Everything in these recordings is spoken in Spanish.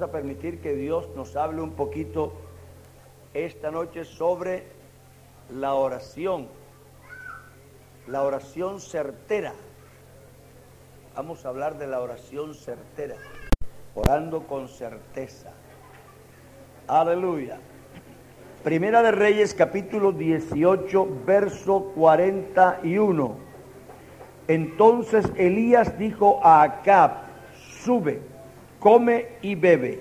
A permitir que Dios nos hable un poquito esta noche sobre la oración, la oración certera. Vamos a hablar de la oración certera, orando con certeza. Aleluya. Primera de Reyes capítulo 18, verso 41. Entonces Elías dijo a Acab, sube, come y bebe,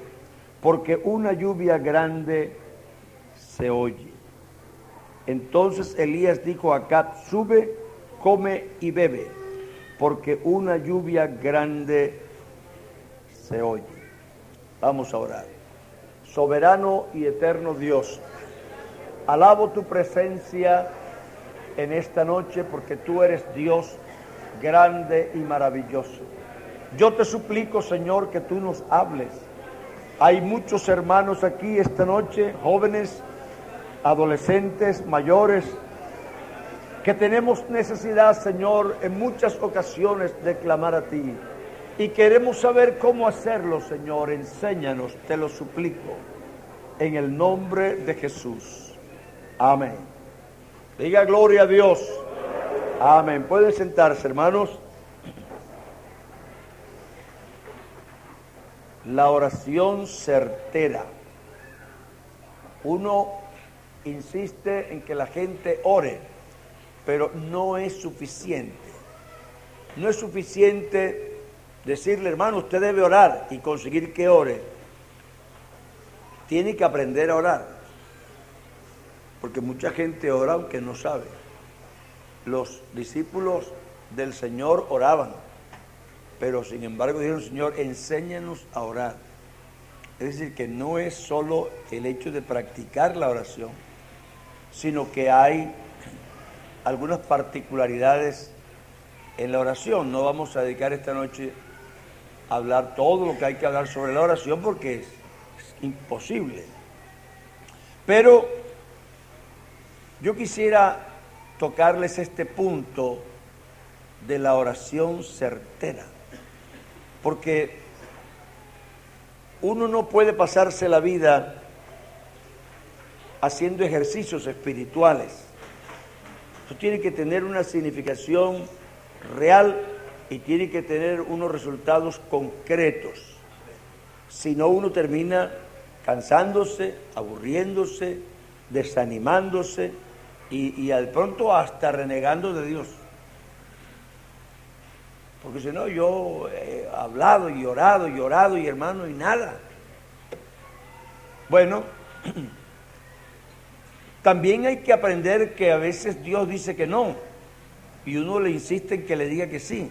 porque una lluvia grande se oye. Entonces Elías dijo a Acab, sube, come y bebe, porque una lluvia grande se oye. Vamos a orar. Soberano y eterno Dios, alabo tu presencia en esta noche porque tú eres Dios grande y maravilloso. Yo te suplico, Señor, que tú nos hables. Hay muchos hermanos aquí esta noche, jóvenes, adolescentes, mayores, que tenemos necesidad, Señor, en muchas ocasiones de clamar a ti. Y queremos saber cómo hacerlo, Señor. Enséñanos, te lo suplico, en el nombre de Jesús. Amén. Diga gloria a Dios. Amén. Pueden sentarse, hermanos. La oración certera. Uno insiste en que la gente ore, pero no es suficiente. No es suficiente decirle, hermano, usted debe orar y conseguir que ore. Tiene que aprender a orar. Porque mucha gente ora aunque no sabe. Los discípulos del Señor oraban, pero sin embargo dijeron, Señor, enséñanos a orar. Es decir, que no es solo el hecho de practicar la oración, sino que hay algunas particularidades en la oración. No vamos a dedicar esta noche a hablar todo lo que hay que hablar sobre la oración porque es, es imposible. Pero yo quisiera tocarles este punto de la oración certera, porque uno no puede pasarse la vida haciendo ejercicios espirituales. Esto tiene que tener una significación real y tiene que tener unos resultados concretos. Si no, uno termina cansándose, aburriéndose, desanimándose y, y al pronto hasta renegando de Dios. Porque si no, yo he hablado y orado y orado y hermano y nada. Bueno, también hay que aprender que a veces Dios dice que no y uno le insiste en que le diga que sí.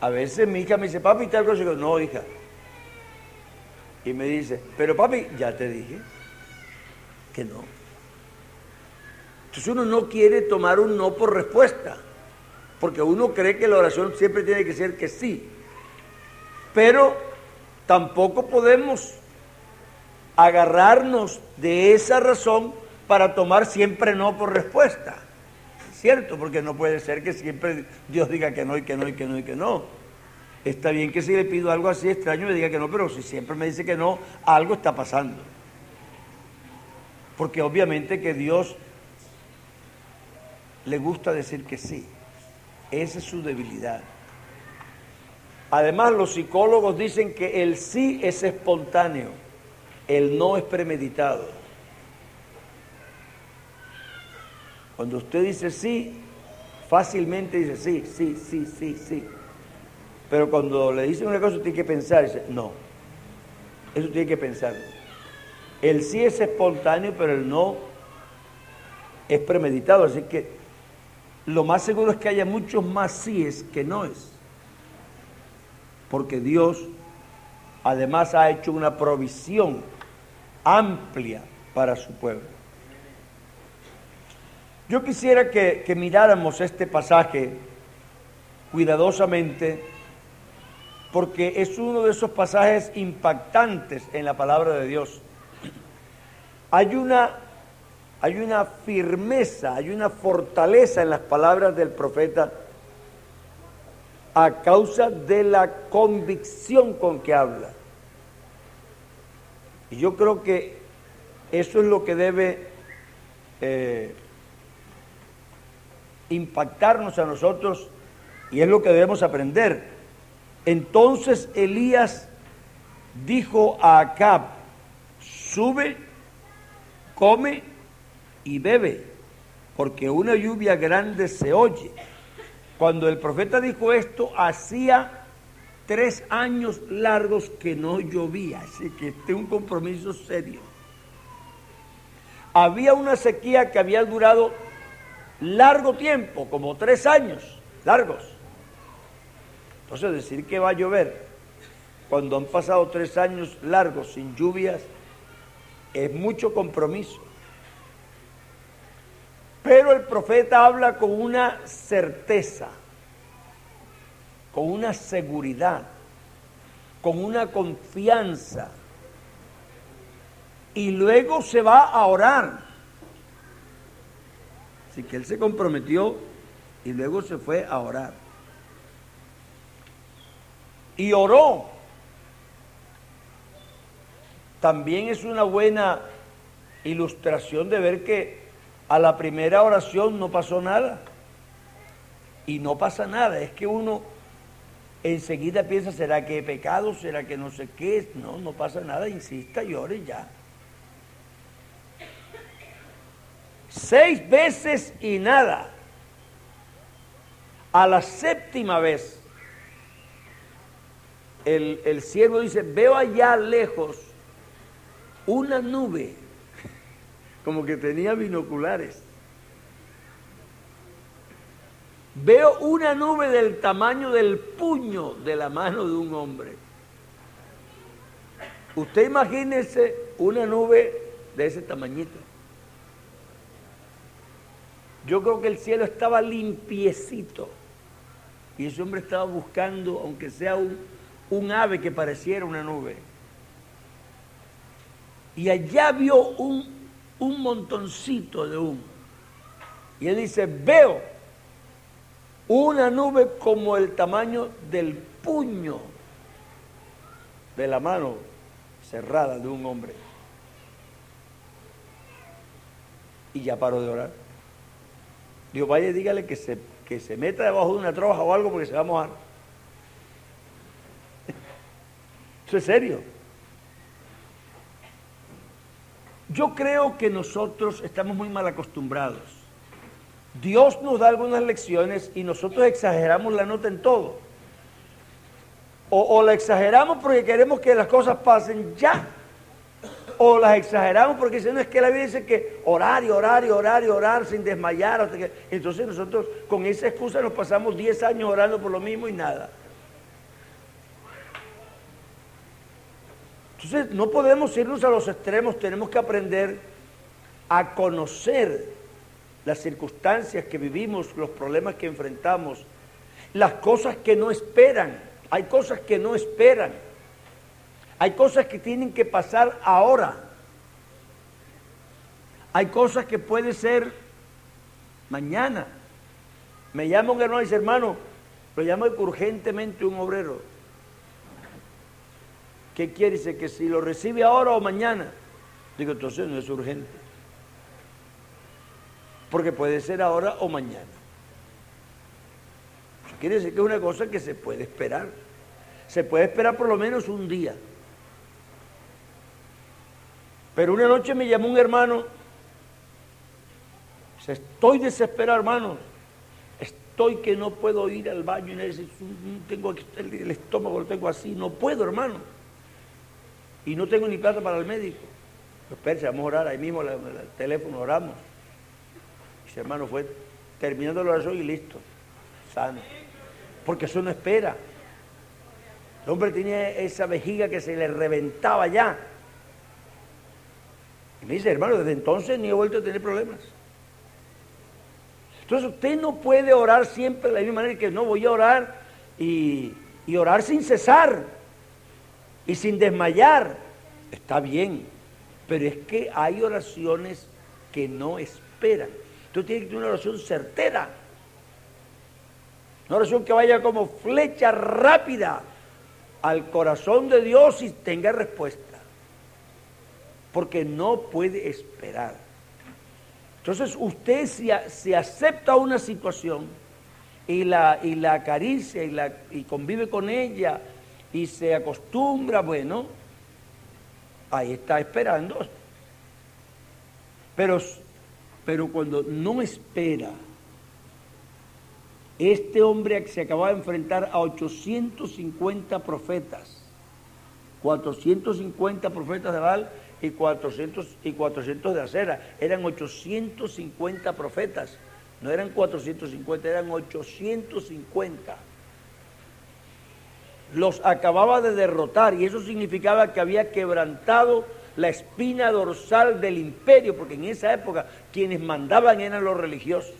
A veces mi hija me dice, papi, tal cosa, y digo, no, hija. Y me dice, pero papi, ya te dije que no. Entonces uno no quiere tomar un no por respuesta, porque uno cree que la oración siempre tiene que ser que sí. Pero tampoco podemos agarrarnos de esa razón para tomar siempre no por respuesta. ¿Cierto? Porque no puede ser que siempre Dios diga que no y que no y que no y que no. Está bien que si le pido algo así extraño me diga que no, pero si siempre me dice que no, algo está pasando. Porque obviamente que Dios le gusta decir que sí. Esa es su debilidad. Además, los psicólogos dicen que el sí es espontáneo, el no es premeditado. Cuando usted dice sí, fácilmente dice sí, sí, sí, sí, sí. Pero cuando le dicen una cosa, tiene que pensar, dice, no. Eso tiene que pensar. El sí es espontáneo, pero el no es premeditado. Así que lo más seguro es que haya muchos más síes que no es. porque Dios además ha hecho una provisión amplia para su pueblo. Yo quisiera que, que miráramos este pasaje cuidadosamente porque es uno de esos pasajes impactantes en la palabra de Dios. Hay una, hay una firmeza, hay una fortaleza en las palabras del profeta a causa de la convicción con que habla. Y yo creo que eso es lo que debe eh, impactarnos a nosotros y es lo que debemos aprender. Entonces Elías dijo a Acab, sube, come y bebe, porque una lluvia grande se oye. Cuando el profeta dijo esto, hacía tres años largos que no llovía, así que este es un compromiso serio. Había una sequía que había durado largo tiempo, como tres años largos. Entonces decir que va a llover cuando han pasado tres años largos sin lluvias es mucho compromiso. Pero el profeta habla con una certeza, con una seguridad, con una confianza. Y luego se va a orar. Así que él se comprometió y luego se fue a orar. Y oró. También es una buena ilustración de ver que a la primera oración no pasó nada. Y no pasa nada, es que uno enseguida piensa, ¿será que he pecado? ¿Será que no sé qué? No, no pasa nada, insista y ore ya. Seis veces y nada. A la séptima vez, el, el siervo dice, veo allá lejos una nube como que tenía binoculares. Veo una nube del tamaño del puño de la mano de un hombre. Usted imagínese una nube de ese tamañito. Yo creo que el cielo estaba limpiecito y ese hombre estaba buscando, aunque sea un, un ave que pareciera una nube. Y allá vio un un montoncito de humo. Y él dice, veo una nube como el tamaño del puño de la mano cerrada de un hombre. Y ya paró de orar. Dios, vaya dígale que se, que se meta debajo de una troja o algo porque se va a mojar. Eso es serio. Yo creo que nosotros estamos muy mal acostumbrados. Dios nos da algunas lecciones y nosotros exageramos la nota en todo. O, la exageramos porque queremos que las cosas pasen ya. O las exageramos porque si no es que la Biblia dice que orar y orar y orar y orar sin desmayar. Hasta que... Entonces nosotros con esa excusa nos pasamos 10 años orando por lo mismo y nada. Entonces no podemos irnos a los extremos, tenemos que aprender a conocer las circunstancias que vivimos, los problemas que enfrentamos, las cosas que no esperan. Hay cosas que no esperan. Hay cosas que tienen que pasar ahora. Hay cosas que puede ser mañana. Me llama un hermano y dice, hermano, lo llamo urgentemente un obrero. ¿Qué quiere? Dice que si lo recibe ahora o mañana. Digo, entonces no es urgente. Porque puede ser ahora o mañana. Eso quiere decir que es una cosa que se puede esperar. Se puede esperar por lo menos un día. Pero una noche me llamó un hermano. Dice, estoy desesperado, hermano. Estoy que no puedo ir al baño. Y tengo el estómago, lo tengo así. No puedo, hermano y no tengo ni plata para el médico. Espérate, vamos a orar, ahí mismo el, teléfono oramos. Y ese hermano fue terminando la oración y listo, sano. Porque eso no espera. El hombre tenía esa vejiga que se le reventaba ya. Y me dice, hermano, desde entonces ni he vuelto a tener problemas. Entonces usted no puede orar siempre de la misma manera que no voy a orar y, y orar sin cesar y sin desmayar. Está bien, pero es que hay oraciones que no esperan. Tú tienes que tener una oración certera. Una oración que vaya como flecha rápida al corazón de Dios y tenga respuesta. Porque no puede esperar. Entonces usted si, acepta una situación y la, y la acaricia y, la, y convive con ella y se acostumbra, bueno, ahí está esperando. Pero, pero cuando no espera, este hombre se acababa de enfrentar a 850 profetas, 450 profetas de Baal y 400, y 400 de acera. Eran 850 profetas, no eran 450, eran 850. Los acababa de derrotar y eso significaba que había quebrantado la espina dorsal del imperio, porque en esa época quienes mandaban eran los religiosos.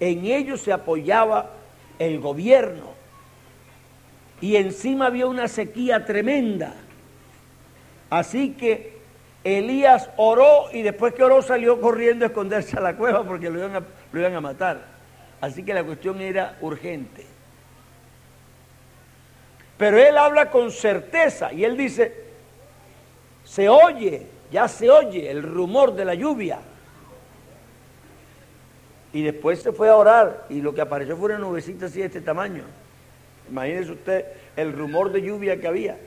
En ellos se apoyaba el gobierno. Y encima había una sequía tremenda. Así que Elías oró y después que oró salió corriendo a esconderse a la cueva porque lo iban a, lo iban a matar. Así que la cuestión era urgente. Pero él habla con certeza y él dice, se oye, ya se oye el rumor de la lluvia. Y después se fue a orar y lo que apareció fue una nubecita así de este tamaño. Imagínese usted el rumor de lluvia que había.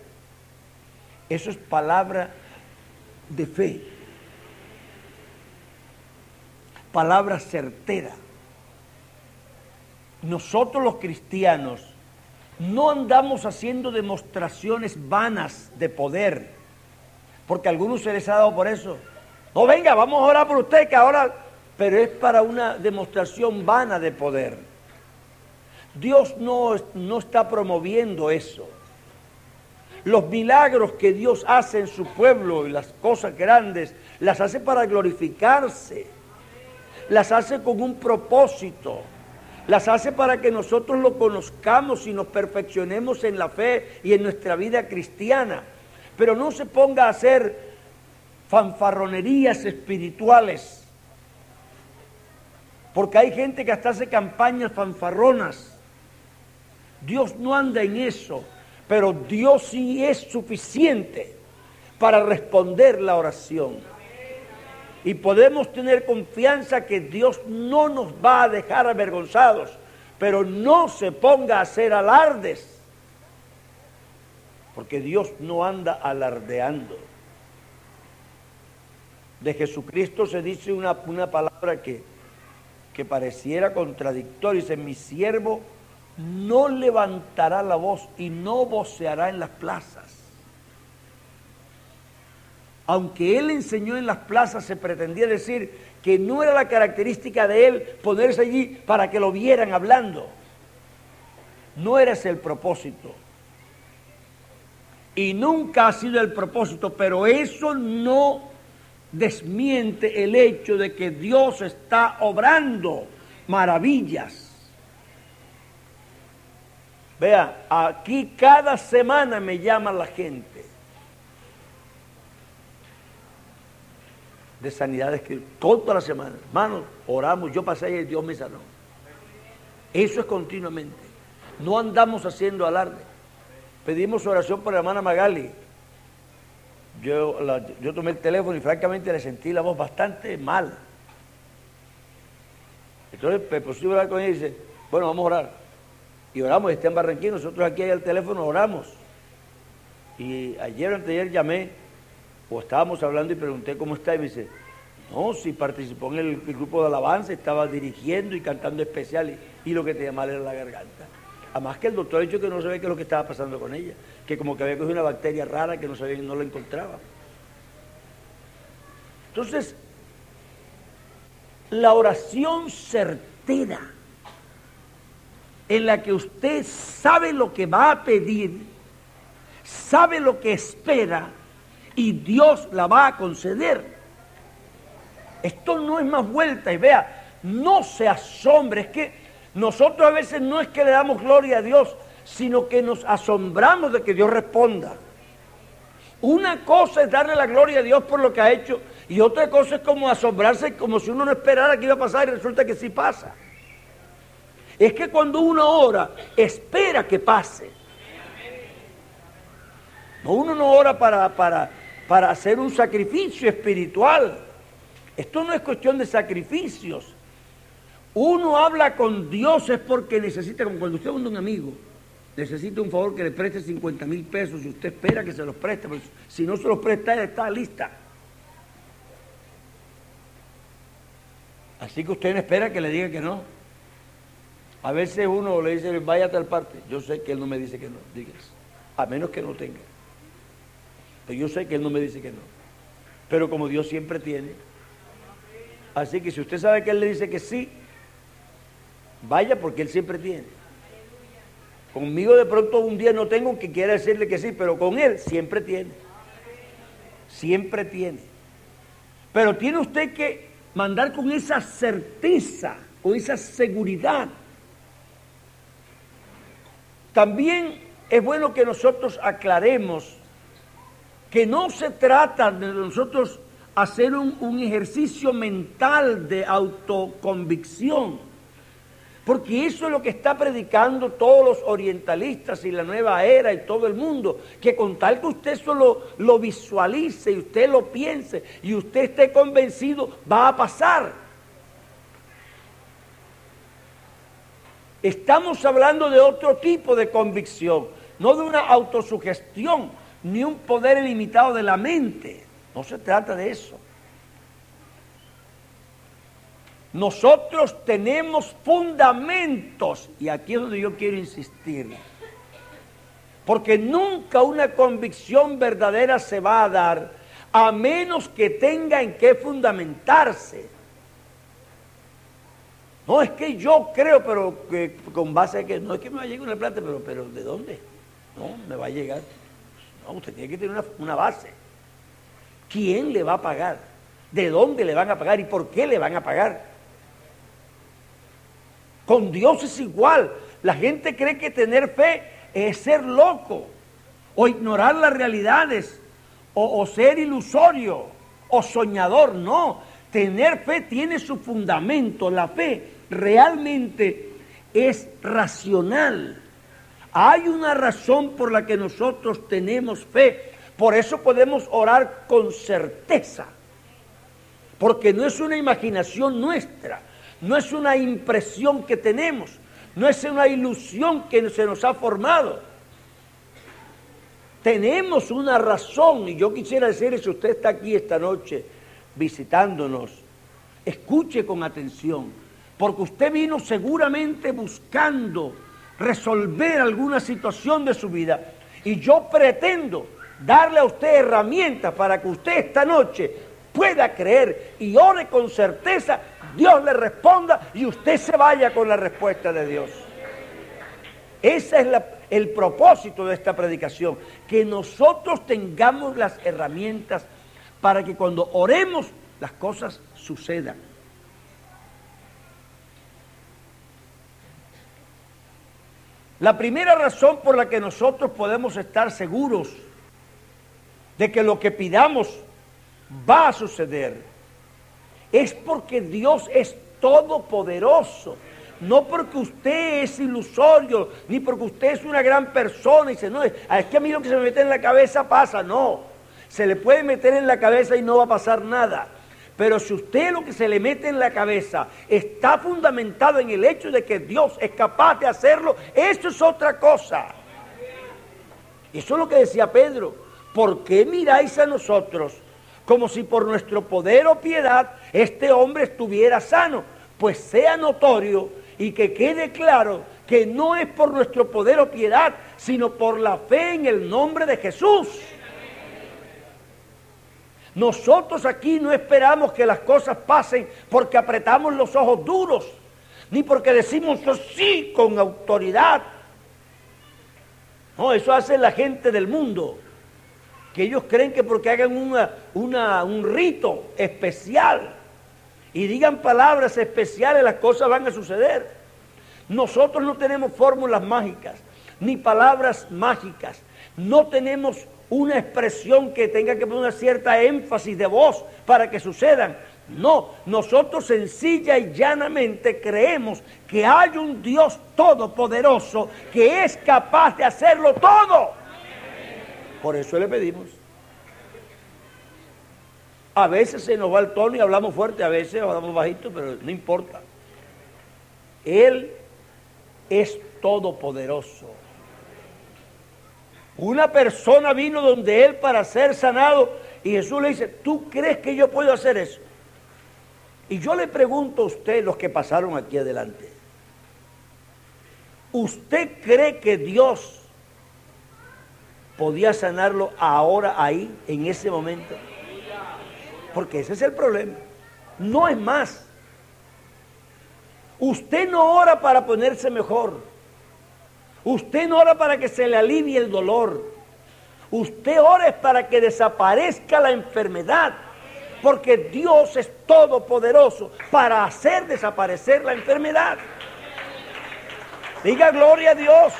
Eso es palabra de fe. Palabra certera. Nosotros los cristianos no andamos haciendo demostraciones vanas de poder, porque a algunos se les ha dado por eso. No, venga, vamos a orar por usted, que ahora pero es para una demostración vana de poder. Dios no, no está promoviendo eso. Los milagros que Dios hace en su pueblo y las cosas grandes, las hace para glorificarse. Las hace con un propósito. Las hace para que nosotros lo conozcamos y nos perfeccionemos en la fe y en nuestra vida cristiana. Pero no se ponga a hacer fanfarronerías espirituales porque hay gente que hasta hace campañas fanfarronas. Dios no anda en eso, pero Dios sí es suficiente para responder la oración. Y podemos tener confianza que Dios no nos va a dejar avergonzados, pero no se ponga a hacer alardes, porque Dios no anda alardeando. De Jesucristo se dice una, una palabra que que pareciera contradictorio. Dice, mi siervo no levantará la voz y no voceará en las plazas. Aunque él enseñó en las plazas, se pretendía decir que no era la característica de él ponerse allí para que lo vieran hablando. No era ese el propósito. Y nunca ha sido el propósito, pero eso no desmiente el hecho de que Dios está obrando maravillas. Vea, aquí cada semana me llama la gente de sanidades que toda la semana, hermanos, oramos, yo pasé y Dios me sanó. Eso es continuamente. No andamos haciendo alarde. Pedimos oración por la hermana Magali yo, yo tomé el teléfono y francamente le sentí la voz bastante mal. Entonces me puse a hablar con ella y dice, bueno, vamos a orar. Y oramos, está en Barranquilla, nosotros aquí al teléfono oramos. Y ayer anteayer llamé, o estábamos hablando y pregunté cómo está, y me dice, no, si participó en el, grupo de alabanza, estaba dirigiendo y cantando especial, y, lo que te llamaba era la garganta. Además que el doctor ha dicho que no sabía qué es lo que estaba pasando con ella, que como que había cogido una bacteria rara que no sabía, no la encontraba. Entonces, la oración certera, en la que usted sabe lo que va a pedir sabe lo que espera y Dios la va a conceder. Esto no es más vuelta y vea, no se asombre, es que nosotros a veces no es que le damos gloria a Dios, sino que nos asombramos de que Dios responda. Una cosa es darle la gloria a Dios por lo que ha hecho y otra cosa es como asombrarse como si uno no esperara que iba a pasar y resulta que sí pasa. Es que cuando uno ora, espera que pase. Uno no ora para, para, para hacer un sacrificio espiritual. Esto no es cuestión de sacrificios. Uno habla con Dios es porque necesita, como cuando usted a un amigo, necesita un favor que le preste 50 mil pesos y usted espera que se los preste, pues si no se los presta, está lista. Así que usted no espera que le diga que no. A veces uno le dice, vaya a tal parte. Yo sé que él no me dice que no, dígase. A menos que no tenga. Yo sé que él no me dice que no. Pero como Dios siempre tiene. Así que si usted sabe que él le dice que sí, vaya porque él siempre tiene. Conmigo de pronto un día no tengo que quiera decirle que sí, pero con él siempre tiene. Siempre tiene. Pero tiene usted que mandar con esa certeza, con esa seguridad. También es bueno que nosotros aclaremos que no se trata de nosotros hacer un, ejercicio mental de autoconvicción porque eso es lo que está predicando todos los orientalistas y la nueva era y todo el mundo. Que con tal que usted solo lo visualice y usted lo piense y usted esté convencido, va a pasar. Estamos hablando de otro tipo de convicción, no de una autosugestión, ni un poder ilimitado de la mente. No se trata de eso. Nosotros tenemos fundamentos, y aquí es donde yo quiero insistir, porque nunca una convicción verdadera se va a dar a menos que tenga en qué fundamentarse. No es que yo creo, pero que con base a que no es que me va a llegar una plata, pero, pero ¿de dónde? No, me va a llegar. No, usted tiene que tener una, una base. ¿Quién le va a pagar? ¿De dónde le van a pagar y por qué le van a pagar? Con Dios es igual. La gente cree que tener fe es ser loco o ignorar las realidades o, ser ilusorio o soñador. No, tener fe tiene su fundamento. La fe realmente es racional. Hay una razón por la que nosotros tenemos fe. Por eso podemos orar con certeza. Porque no es una imaginación nuestra no es una impresión que tenemos, no es una ilusión que se nos ha formado. Tenemos una razón, y yo quisiera decirle, si usted está aquí esta noche visitándonos, escuche con atención, porque usted vino seguramente buscando resolver alguna situación de su vida, y yo pretendo darle a usted herramientas para que usted esta noche pueda creer y ore con certeza Dios le responda y usted se vaya con la respuesta de Dios. Ese es el propósito de esta predicación, que nosotros tengamos las herramientas para que cuando oremos las cosas sucedan. La primera razón por la que nosotros podemos estar seguros de que lo que pidamos va a suceder es porque Dios es todopoderoso. No porque usted es ilusorio, ni porque usted es una gran persona y dice, no, es que a mí lo que se me mete en la cabeza pasa. No, se le puede meter en la cabeza y no va a pasar nada. Pero si usted lo que se le mete en la cabeza está fundamentado en el hecho de que Dios es capaz de hacerlo, eso es otra cosa. Eso es lo que decía Pedro. ¿Por qué miráis a nosotros como si por nuestro poder o piedad este hombre estuviera sano. Pues sea notorio y que quede claro que no es por nuestro poder o piedad, sino por la fe en el nombre de Jesús. Nosotros aquí no esperamos que las cosas pasen porque apretamos los ojos duros, ni porque decimos sí con autoridad. No, eso hace la gente del mundo. Que ellos creen que porque hagan un rito especial y digan palabras especiales, las cosas van a suceder. Nosotros no tenemos fórmulas mágicas, ni palabras mágicas. No tenemos una expresión que tenga que poner una cierta énfasis de voz para que sucedan. No, nosotros sencilla y llanamente creemos que hay un Dios todopoderoso que es capaz de hacerlo todo. Por eso le pedimos. A veces se nos va el tono y hablamos fuerte, a veces hablamos bajito, pero no importa. Él es todopoderoso. Una persona vino donde él para ser sanado y Jesús le dice, ¿tú crees que yo puedo hacer eso? Y yo le pregunto a usted, los que pasaron aquí adelante, ¿usted cree que Dios podía sanarlo ahora, ahí, en ese momento? Porque ese es el problema. No es más. Usted no ora para ponerse mejor. Usted no ora para que se le alivie el dolor. Usted ora para que desaparezca la enfermedad. Porque Dios es todopoderoso para hacer desaparecer la enfermedad. Diga gloria a Dios.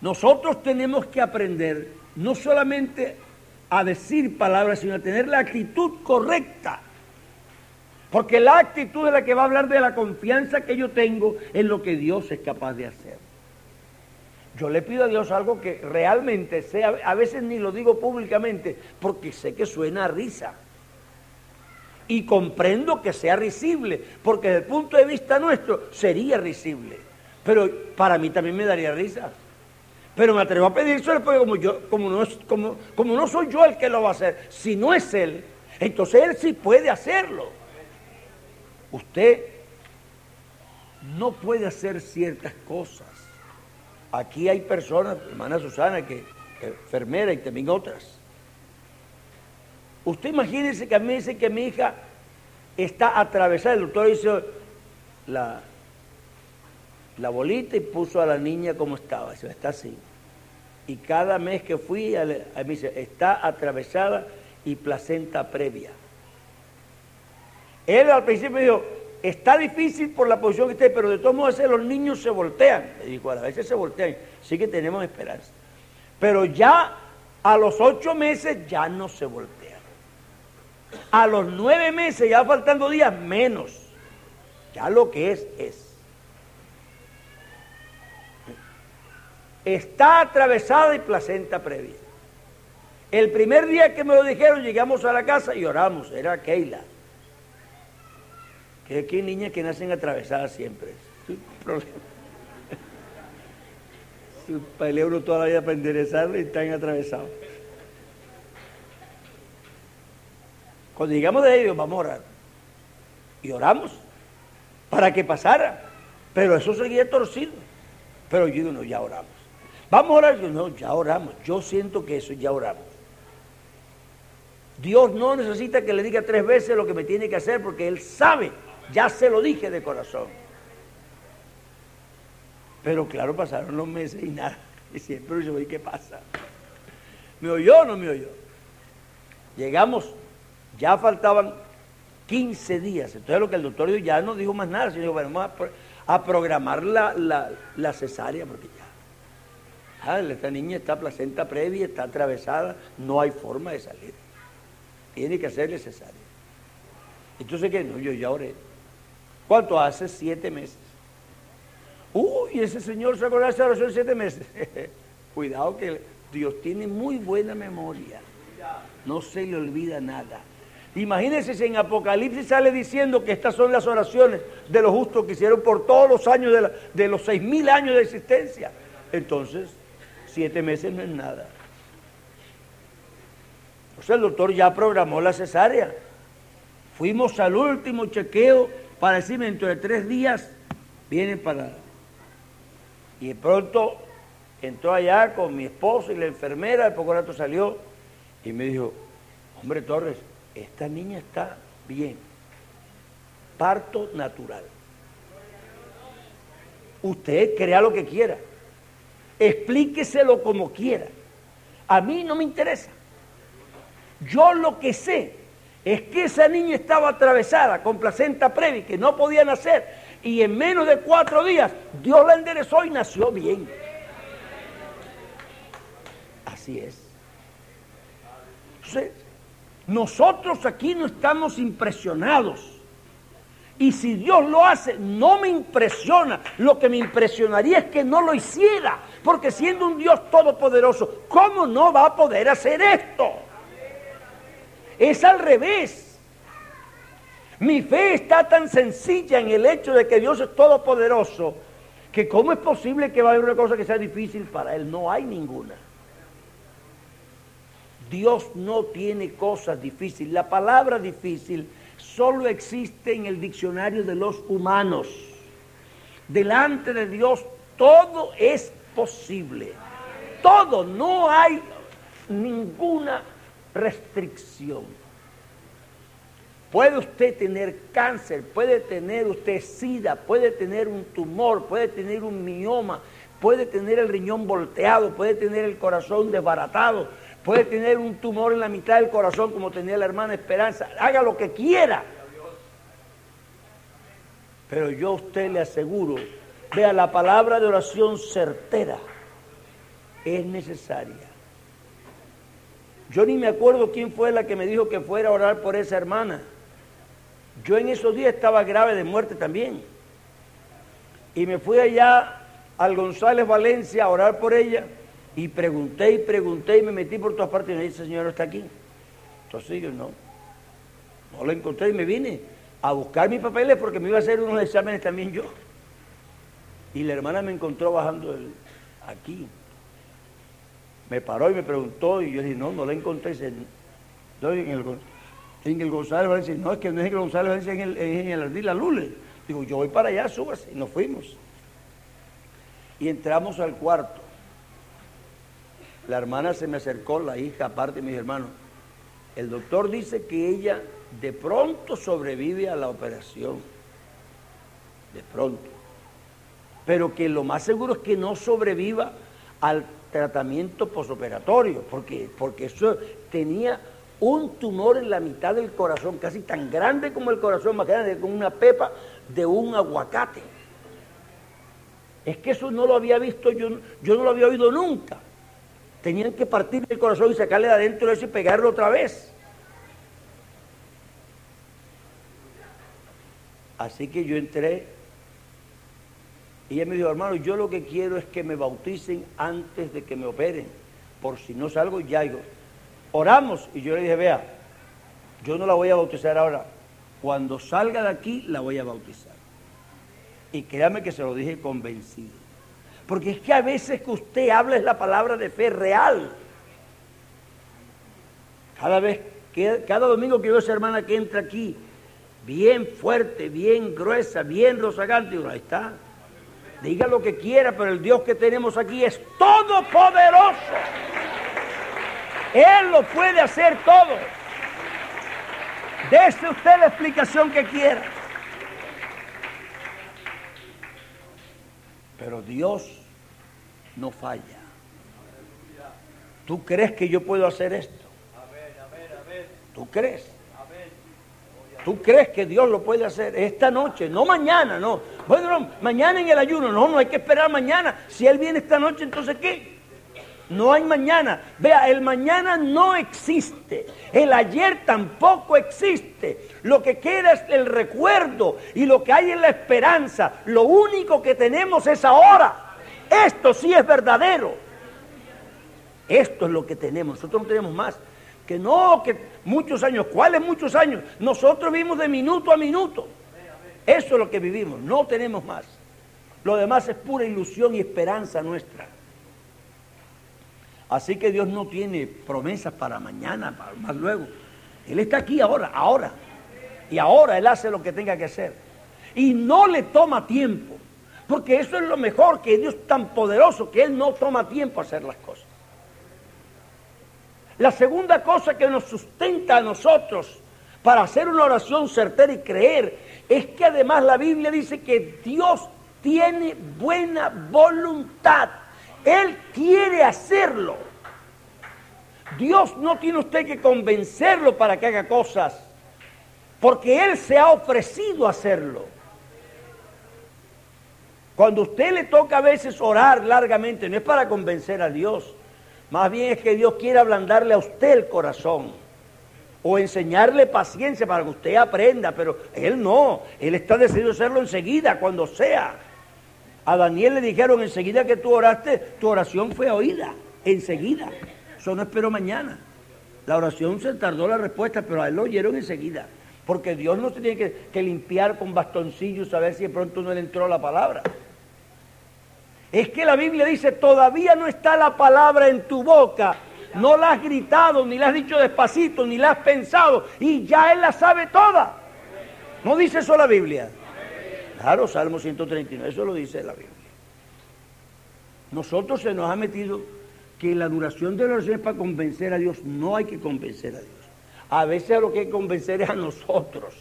Nosotros tenemos que aprender no solamente a decir palabras, sino a tener la actitud correcta. Porque la actitud es la que va a hablar de la confianza que yo tengo en lo que Dios es capaz de hacer. Yo le pido a Dios algo que realmente sea, a veces ni lo digo públicamente, porque sé que suena a risa. Y comprendo que sea risible, porque desde el punto de vista nuestro sería risible. Pero para mí también me daría risa. Pero me atrevo a pedírselo porque como, yo, como, no, como no soy yo el que lo va a hacer, si no es él, entonces él sí puede hacerlo. Usted no puede hacer ciertas cosas. Aquí hay personas, hermana Susana, que enfermera y también otras. Usted imagínese que a mí dice que mi hija está atravesada, el doctor hizo la, la bolita y puso a la niña como estaba, está así y cada mes que fui, a, mí dice, está atravesada y placenta previa. Él al principio dijo, está difícil por la posición que esté, pero de todos modos los niños se voltean. Y dijo, a veces se voltean, sí que tenemos esperanza. Pero ya a los ocho meses ya no se voltean. A los nueve meses, ya faltando días, menos. Ya lo que es, es. está atravesada y placenta previa. El primer día que me lo dijeron, llegamos a la casa y oramos, era Keila. Que aquí hay niñas que nacen atravesadas siempre. Para el euro toda la vida para enderezarle y están atravesados. Cuando llegamos de ellos, vamos a orar. Y oramos para que pasara. Pero eso seguía torcido. Pero yo digo, no, ya oramos. Vamos a orar. No, ya oramos. Yo siento que eso ya oramos. Dios no necesita que le diga tres veces lo que me tiene que hacer porque Él sabe. Ya se lo dije de corazón. Pero claro, pasaron los meses y nada. Y siempre yo, ¿y qué pasa? ¿Me oyó o no me oyó? Llegamos, ya faltaban 15 días. Entonces lo que el doctor dijo, ya no dijo más nada, sino bueno, vamos a, programar la, la, la cesárea porque Ah, esta niña está placenta previa, está atravesada, no hay forma de salir. Tiene que hacerle cesárea. Entonces, ¿qué? No, yo ya oré. ¿Cuánto hace? Siete meses. Uy, ese señor sacó la oración siete meses. Cuidado que Dios tiene muy buena memoria. No se le olvida nada. Imagínense si en Apocalipsis sale diciendo que estas son las oraciones de los justos que hicieron por todos los años de, de los seis mil años de existencia. Entonces, siete meses no es nada. O sea, el doctor ya programó la cesárea. Fuimos al último chequeo para decirme dentro de tres días viene para... Y de pronto entró allá con mi esposo y la enfermera, de poco rato salió y me dijo, hombre Torres, esta niña está bien, parto natural. Usted crea lo que quiera. Explíqueselo como quiera. A mí no me interesa. Yo lo que sé es que esa niña estaba atravesada con placenta previa que no podía nacer y en menos de cuatro días Dios la enderezó y nació bien. Así es. nosotros aquí no estamos impresionados. Y si Dios lo hace, no me impresiona. Lo que me impresionaría es que no lo hiciera. Porque siendo un Dios todopoderoso, ¿cómo no va a poder hacer esto? Es al revés. Mi fe está tan sencilla en el hecho de que Dios es todopoderoso que cómo es posible que va a haber una cosa que sea difícil para Él. No hay ninguna. Dios no tiene cosas difíciles. La palabra difícil solo existe en el diccionario de los humanos. Delante de Dios todo es posible. Todo, no hay ninguna restricción. Puede usted tener cáncer, puede tener usted sida, puede tener un tumor, puede tener un mioma, puede tener el riñón volteado, puede tener el corazón desbaratado, puede tener un tumor en la mitad del corazón como tenía la hermana Esperanza. Haga lo que quiera. Pero yo a usted le aseguro, vea, la palabra de oración certera es necesaria. Yo ni me acuerdo quién fue la que me dijo que fuera a orar por esa hermana. Yo en esos días estaba grave de muerte también. Y me fui allá al González Valencia a orar por ella. Y pregunté y pregunté y me metí por todas partes y me dice, señor, está aquí. Entonces yo no. No lo encontré y me vine a buscar mis papeles porque me iba a hacer unos exámenes también yo. Y la hermana me encontró bajando aquí me paró y me preguntó y yo dije, no, no la encontré. en, el, en el González Valencia, no, es que no es en el González Valencia, es en el, en el Ardil Lule. Digo, yo voy para allá, súbase. Y nos fuimos. Y entramos al cuarto. La hermana se me acercó, la hija, aparte de mis hermanos. El doctor dice que ella de pronto sobrevive a la operación. De pronto. Pero que lo más seguro es que no sobreviva al tratamiento posoperatorio, porque, porque eso tenía un tumor en la mitad del corazón, casi tan grande como el corazón, más grande, como una pepa de un aguacate. Es que eso no lo había visto, yo, yo no lo había oído nunca. Tenían que partir el corazón y sacarle de adentro eso y pegarlo otra vez. Así que yo entré y ella me dijo, hermano, yo lo que quiero es que me bauticen antes de que me operen, por si no salgo ya. Digo, oramos. Y yo le dije, vea, yo no la voy a bautizar ahora. Cuando salga de aquí, la voy a bautizar. Y créame que se lo dije convencido. Porque es que a veces que usted habla es la palabra de fe real. Cada vez, que, cada domingo que veo a esa hermana que entra aquí, bien fuerte, bien gruesa, bien rozagante, digo, ahí está, Diga lo que quiera, pero el Dios que tenemos aquí es todopoderoso. Él lo puede hacer todo. Dese usted la explicación que quiera. Pero Dios no falla. ¿Tú crees que yo puedo hacer esto? ¿Tú crees? ¿Tú crees que Dios lo puede hacer esta noche? No mañana, no. Bueno, mañana en el ayuno. No, no hay que esperar mañana. Si Él viene esta noche, entonces ¿qué? No hay mañana. Vea, el mañana no existe. El ayer tampoco existe. Lo que queda es el recuerdo y lo que hay en la esperanza. Lo único que tenemos es ahora. Esto sí es verdadero. Esto es lo que tenemos. Nosotros no tenemos más que no, que muchos años. ¿Cuáles muchos años? Nosotros vivimos de minuto a minuto. Eso es lo que vivimos, no tenemos más. Lo demás es pura ilusión y esperanza nuestra. Así que Dios no tiene promesas para mañana, para más luego. Él está aquí ahora, ahora. Y ahora Él hace lo que tenga que hacer. Y no le toma tiempo. Porque eso es lo mejor, que Dios tan poderoso que Él no toma tiempo a hacer las cosas. La segunda cosa que nos sustenta a nosotros para hacer una oración certera y creer es que además la Biblia dice que Dios tiene buena voluntad. Él quiere hacerlo. Dios no tiene usted que convencerlo para que haga cosas, porque Él se ha ofrecido a hacerlo. Cuando usted le toca a veces orar largamente, no es para convencer a Dios, más bien es que Dios quiere ablandarle a usted el corazón o enseñarle paciencia para que usted aprenda, pero Él no, Él está decidido hacerlo enseguida, cuando sea. A Daniel le dijeron enseguida que tú oraste, tu oración fue oída, enseguida. Eso no espero mañana. La oración se tardó la respuesta, pero a él lo oyeron enseguida. Porque Dios no se tiene que, que limpiar con bastoncillos a ver si de pronto no le entró la palabra. Es que la Biblia dice, todavía no está la palabra en tu boca. No la has gritado, ni la has dicho despacito, ni la has pensado. Y ya Él la sabe toda. ¿No dice eso la Biblia? Claro, Salmo 139, eso lo dice la Biblia. Nosotros se nos ha metido que la duración de la oración es para convencer a Dios. No hay que convencer a Dios. A veces a lo que hay que convencer es a nosotros.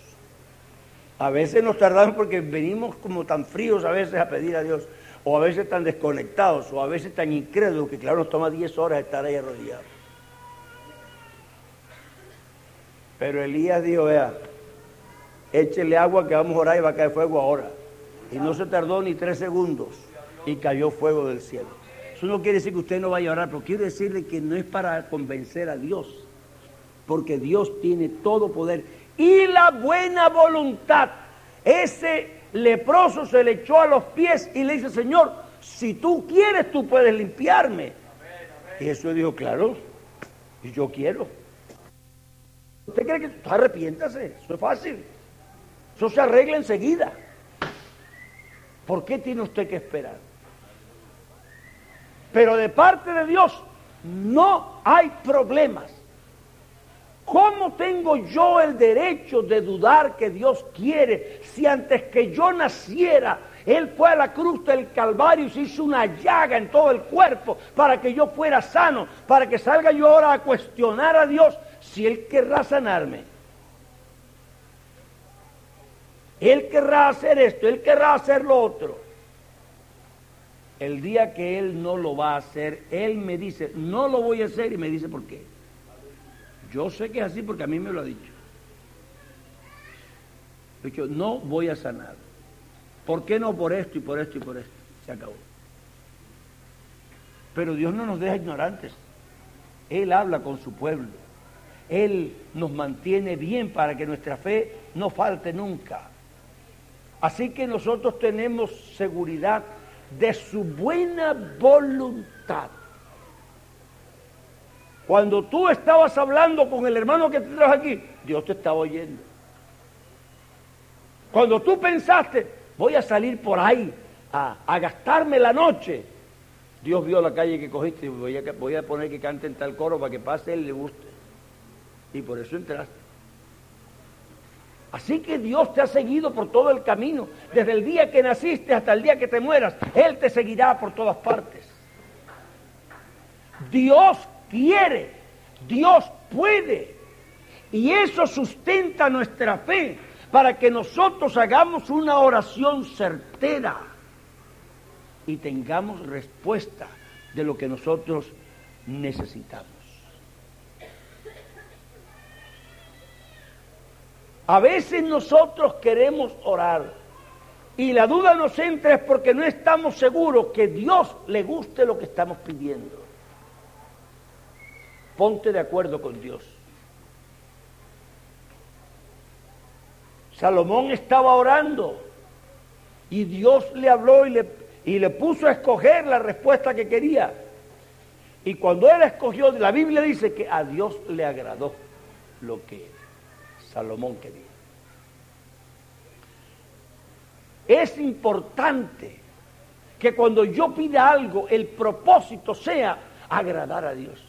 A veces nos tardamos porque venimos como tan fríos a veces a pedir a Dios o a veces tan desconectados, o a veces tan incrédulos, que claro, nos toma 10 horas estar ahí arrodillados. Pero Elías dijo, vea, échele agua que vamos a orar y va a caer fuego ahora. Y no se tardó ni tres segundos y cayó fuego del cielo. Eso no quiere decir que usted no vaya a orar, pero quiero decirle que no es para convencer a Dios, porque Dios tiene todo poder y la buena voluntad. Ese leproso se le echó a los pies y le dice, Señor, si tú quieres, tú puedes limpiarme. Y Jesús dijo, claro, yo quiero. ¿Usted cree que arrepiéntase? Eso es fácil. Eso se arregla enseguida. ¿Por qué tiene usted que esperar? Pero de parte de Dios no hay problemas. ¿Cómo tengo yo el derecho de dudar que Dios quiere si antes que yo naciera Él fue a la cruz del Calvario y se hizo una llaga en todo el cuerpo para que yo fuera sano, para que salga yo ahora a cuestionar a Dios si Él querrá sanarme? Él querrá hacer esto, Él querrá hacer lo otro. El día que Él no lo va a hacer, Él me dice, no lo voy a hacer y me dice por qué. Yo sé que es así porque a mí me lo ha dicho. Dicho, no voy a sanar. ¿Por qué no por esto y por esto y por esto? Se acabó. Pero Dios no nos deja ignorantes. Él habla con su pueblo. Él nos mantiene bien para que nuestra fe no falte nunca. Así que nosotros tenemos seguridad de su buena voluntad. Cuando tú estabas hablando con el hermano que te trajo aquí, Dios te estaba oyendo. Cuando tú pensaste, voy a salir por ahí a, gastarme la noche, Dios vio la calle que cogiste y voy a, poner que cante en tal coro para que pase él le guste. Y por eso entraste. Así que Dios te ha seguido por todo el camino, desde el día que naciste hasta el día que te mueras. Él te seguirá por todas partes. Dios quiere, Dios puede. Y eso sustenta nuestra fe para que nosotros hagamos una oración certera y tengamos respuesta de lo que nosotros necesitamos. A veces nosotros queremos orar y la duda nos entra es porque no estamos seguros que Dios le guste lo que estamos pidiendo. Ponte de acuerdo con Dios. Salomón estaba orando y Dios le habló y le, y le puso a escoger la respuesta que quería. Y cuando él escogió, la Biblia dice que a Dios le agradó lo que Salomón quería. Es importante que cuando yo pida algo, el propósito sea agradar a Dios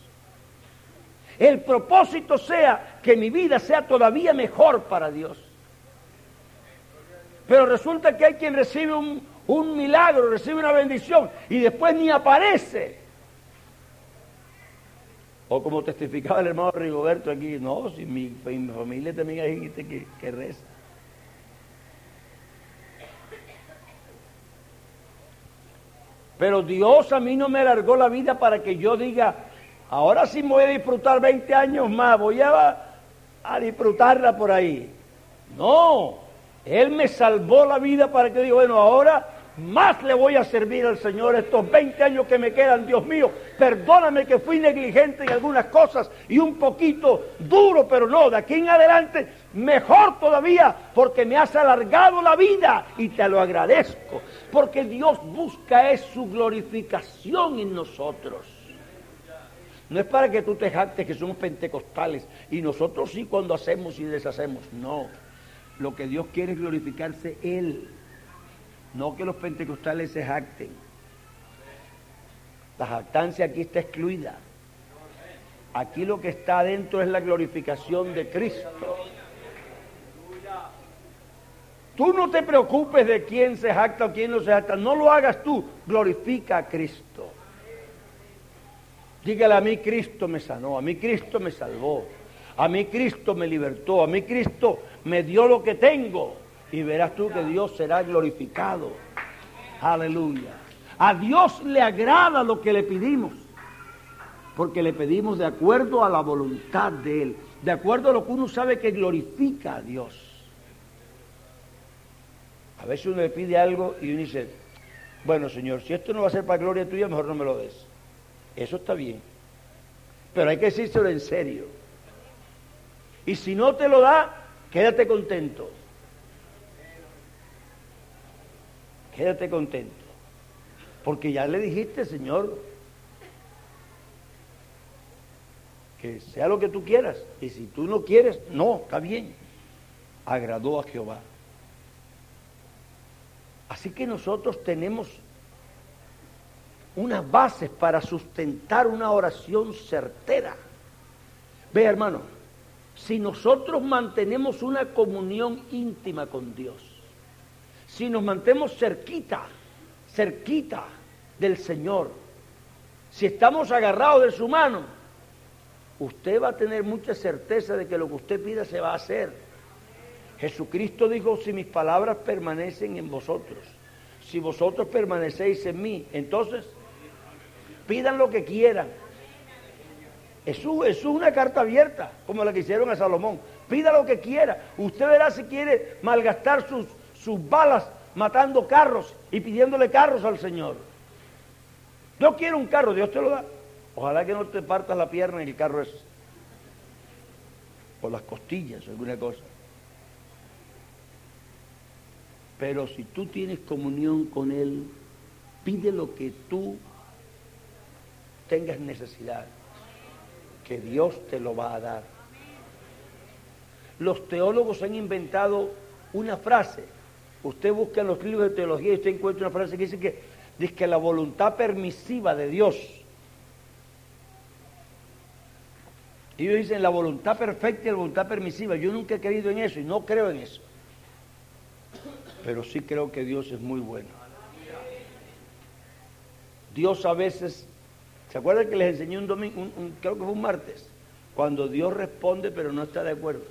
el propósito sea que mi vida sea todavía mejor para Dios. Pero resulta que hay quien recibe un, milagro, recibe una bendición y después ni aparece. O como testificaba el hermano Rigoberto aquí, no, si mi, mi familia también hay gente que, que reza. Pero Dios a mí no me alargó la vida para que yo diga, ahora sí me voy a disfrutar 20 años más, voy a, a disfrutarla por ahí. No, Él me salvó la vida para que diga, bueno, ahora más le voy a servir al Señor estos 20 años que me quedan, Dios mío. Perdóname que fui negligente en algunas cosas y un poquito duro, pero no, de aquí en adelante mejor todavía porque me has alargado la vida y te lo agradezco. Porque Dios busca es su glorificación en nosotros. No es para que tú te jactes que somos pentecostales y nosotros sí cuando hacemos y deshacemos. No. Lo que Dios quiere es glorificarse Él. No que los pentecostales se jacten. La jactancia aquí está excluida. Aquí lo que está adentro es la glorificación de Cristo. Tú no te preocupes de quién se jacta o quién no se jacta. No lo hagas tú. Glorifica a Cristo. Dígale a mí Cristo me sanó, a mí Cristo me salvó, a mí Cristo me libertó, a mí Cristo me dio lo que tengo. Y verás tú que Dios será glorificado. Aleluya. A Dios le agrada lo que le pedimos. Porque le pedimos de acuerdo a la voluntad de Él. De acuerdo a lo que uno sabe que glorifica a Dios. A veces uno le pide algo y uno dice, bueno Señor, si esto no va a ser para gloria tuya, mejor no me lo des. Eso está bien. Pero hay que decírselo en serio. Y si no te lo da, quédate contento. Quédate contento. Porque ya le dijiste, Señor, que sea lo que tú quieras. Y si tú no quieres, no, está bien. Agradó a Jehová. Así que nosotros tenemos unas bases para sustentar una oración certera. Ve, hermano, si nosotros mantenemos una comunión íntima con Dios, si nos mantenemos cerquita, cerquita del Señor, si estamos agarrados de su mano, usted va a tener mucha certeza de que lo que usted pida se va a hacer. Jesucristo dijo, si mis palabras permanecen en vosotros, si vosotros permanecéis en mí, entonces pidan lo que quieran. Es, es una carta abierta, como la que hicieron a Salomón. Pida lo que quiera. Usted verá si quiere malgastar sus, sus balas matando carros y pidiéndole carros al Señor. Yo quiero un carro, Dios te lo da. Ojalá que no te partas la pierna y el carro es por las costillas o alguna cosa. Pero si tú tienes comunión con Él, pide lo que tú tengas necesidad, que Dios te lo va a dar. Los teólogos han inventado una frase. Usted busca en los libros de teología y usted encuentra una frase que dice que, dice que la voluntad permisiva de Dios. Ellos dicen la voluntad perfecta y la voluntad permisiva. Yo nunca he creído en eso y no creo en eso. Pero sí creo que Dios es muy bueno. Dios a veces ¿Se acuerdan que les enseñé un domingo, creo que fue un martes? Cuando Dios responde pero no está de acuerdo.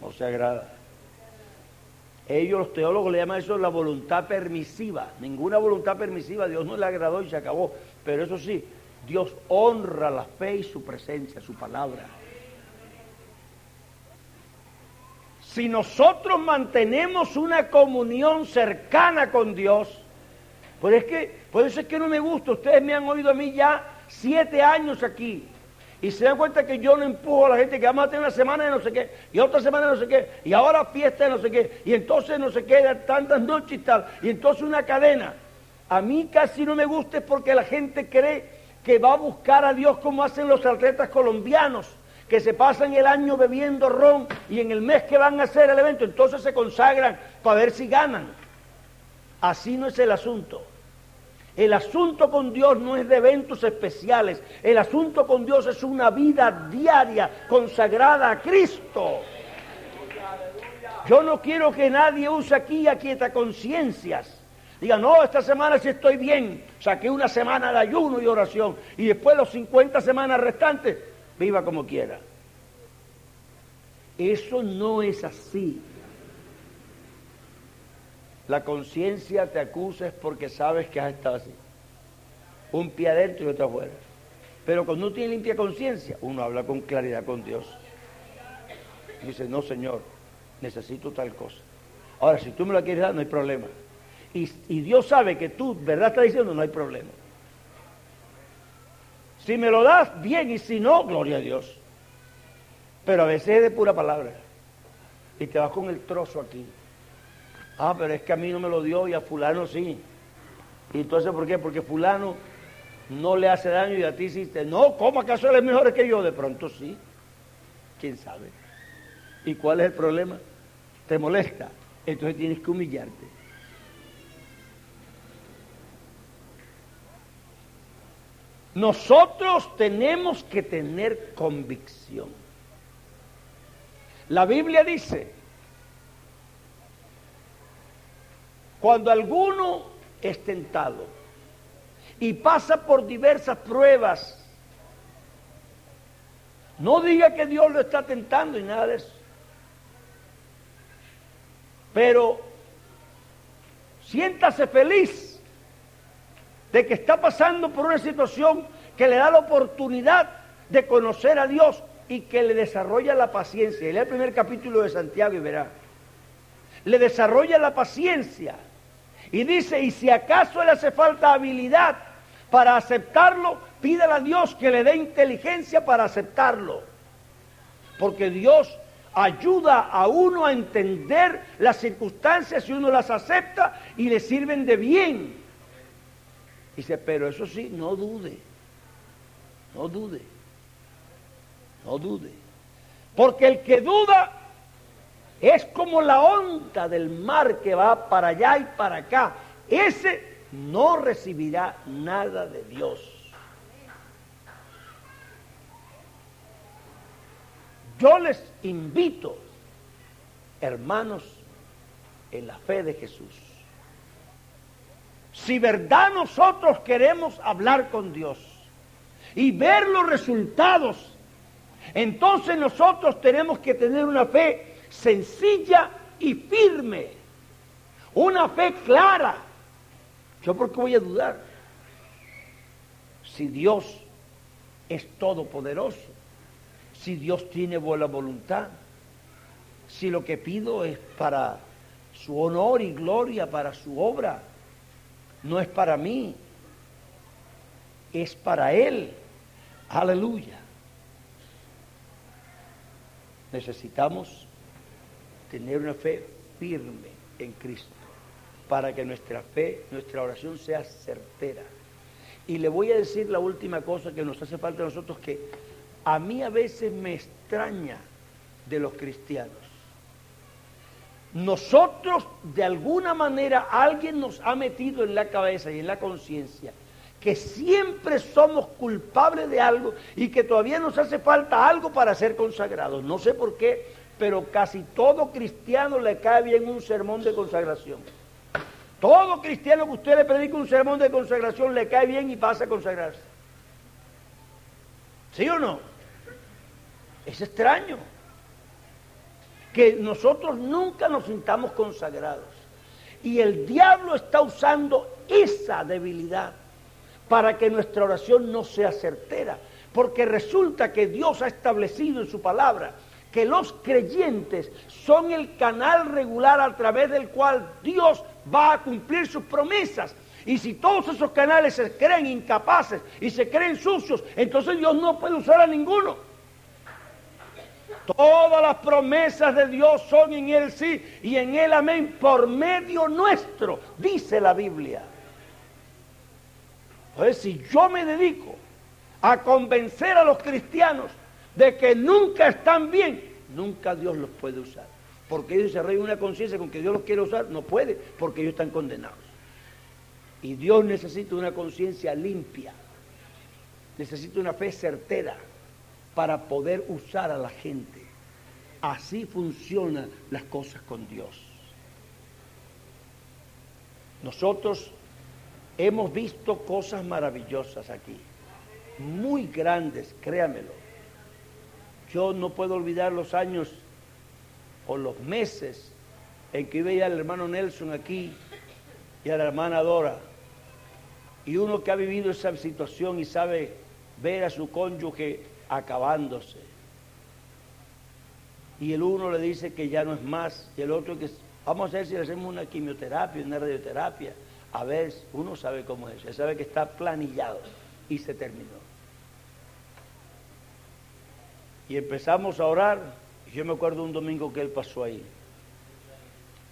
No se agrada. Ellos, los teólogos, le llaman eso la voluntad permisiva. Ninguna voluntad permisiva, Dios no le agradó y se acabó. Pero eso sí, Dios honra la fe y su presencia, su palabra. Si nosotros mantenemos una comunión cercana con Dios, pues es que, por eso es que no me gusta. Ustedes me han oído a mí ya siete años aquí. Y se dan cuenta que yo no empujo a la gente que vamos a tener una semana de no sé qué, y otra semana de no sé qué, y ahora fiesta de no sé qué, y entonces no sé qué, tantas noches y tal, y entonces una cadena. A mí casi no me gusta porque la gente cree que va a buscar a Dios como hacen los atletas colombianos, que se pasan el año bebiendo ron y en el mes que van a hacer el evento, entonces se consagran para ver si ganan. Así no es el asunto. El asunto con Dios no es de eventos especiales. El asunto con Dios es una vida diaria consagrada a Cristo. Yo no quiero que nadie use aquí aquieta conciencias. Diga, no, esta semana sí estoy bien. Saqué una semana de ayuno y oración. Y después los 50 semanas restantes, viva como quiera. Eso no es así. La conciencia te acusa es porque sabes que has estado así. Un pie adentro y otro afuera. Pero cuando uno tiene limpia conciencia, uno habla con claridad con Dios. Dice, no, Señor, necesito tal cosa. Ahora, si tú me la quieres dar, no hay problema. Y, y Dios sabe que tú, ¿verdad? Está diciendo, no hay problema. Si me lo das, bien, y si no, gloria a Dios. Pero a veces es de pura palabra. Y te vas con el trozo aquí. Ah, pero es que a mí no me lo dio y a fulano sí. Y entonces, ¿por qué? Porque fulano no le hace daño y a ti sí. No, ¿cómo acaso él es mejor que yo? De pronto sí. ¿Quién sabe? ¿Y cuál es el problema? Te molesta. Entonces tienes que humillarte. Nosotros tenemos que tener convicción. La Biblia dice, cuando alguno es tentado y pasa por diversas pruebas, no diga que Dios lo está tentando y nada de eso. Pero siéntase feliz de que está pasando por una situación que le da la oportunidad de conocer a Dios y que le desarrolla la paciencia. Lea el primer capítulo de Santiago y verá. Le desarrolla la paciencia. Y dice, y si acaso le hace falta habilidad para aceptarlo, pídale a Dios que le dé inteligencia para aceptarlo. Porque Dios ayuda a uno a entender las circunstancias si uno las acepta y le sirven de bien. Dice, pero eso sí, no dude, no dude. No dude. Porque el que duda es como la onda del mar que va para allá y para acá. Ese no recibirá nada de Dios. Yo les invito, hermanos, en la fe de Jesús. Si verdad nosotros queremos hablar con Dios y ver los resultados entonces nosotros tenemos que tener una fe sencilla y firme, una fe clara. ¿Yo por qué voy a dudar? Si Dios es todopoderoso, si Dios tiene buena voluntad, si lo que pido es para su honor y gloria, para su obra, no es para mí, es para Él. Aleluya. Necesitamos tener una fe firme en Cristo para que nuestra fe, nuestra oración sea certera. Y le voy a decir la última cosa que nos hace falta a nosotros, que a mí a veces me extraña de los cristianos. Nosotros, de alguna manera, alguien nos ha metido en la cabeza y en la conciencia que siempre somos culpables de algo y que todavía nos hace falta algo para ser consagrados. No sé por qué, pero casi todo cristiano le cae bien un sermón de consagración. Todo cristiano que usted le predica un sermón de consagración le cae bien y pasa a consagrarse. ¿Sí o no? Es extraño que nosotros nunca nos sintamos consagrados. Y el diablo está usando esa debilidad para que nuestra oración no sea certera. Porque resulta que Dios ha establecido en su palabra que los creyentes son el canal regular a través del cual Dios va a cumplir sus promesas. Y si todos esos canales se creen incapaces y se creen sucios, entonces Dios no puede usar a ninguno. Todas las promesas de Dios son en Él sí y en Él amén por medio nuestro, dice la Biblia. Entonces, si yo me dedico a convencer a los cristianos de que nunca están bien, nunca Dios los puede usar. Porque ellos se reúnen una conciencia con que Dios los quiere usar, no puede, porque ellos están condenados. Y Dios necesita una conciencia limpia, necesita una fe certera para poder usar a la gente. Así funcionan las cosas con Dios. Nosotros Hemos visto cosas maravillosas aquí, muy grandes, créamelo. Yo no puedo olvidar los años o los meses en que veía al hermano Nelson aquí y a la hermana Dora. Y uno que ha vivido esa situación y sabe ver a su cónyuge acabándose. Y el uno le dice que ya no es más, y el otro que vamos a ver si le hacemos una quimioterapia, una radioterapia. A ver, uno sabe cómo es, él sabe que está planillado y se terminó. Y empezamos a orar. Y yo me acuerdo un domingo que él pasó ahí.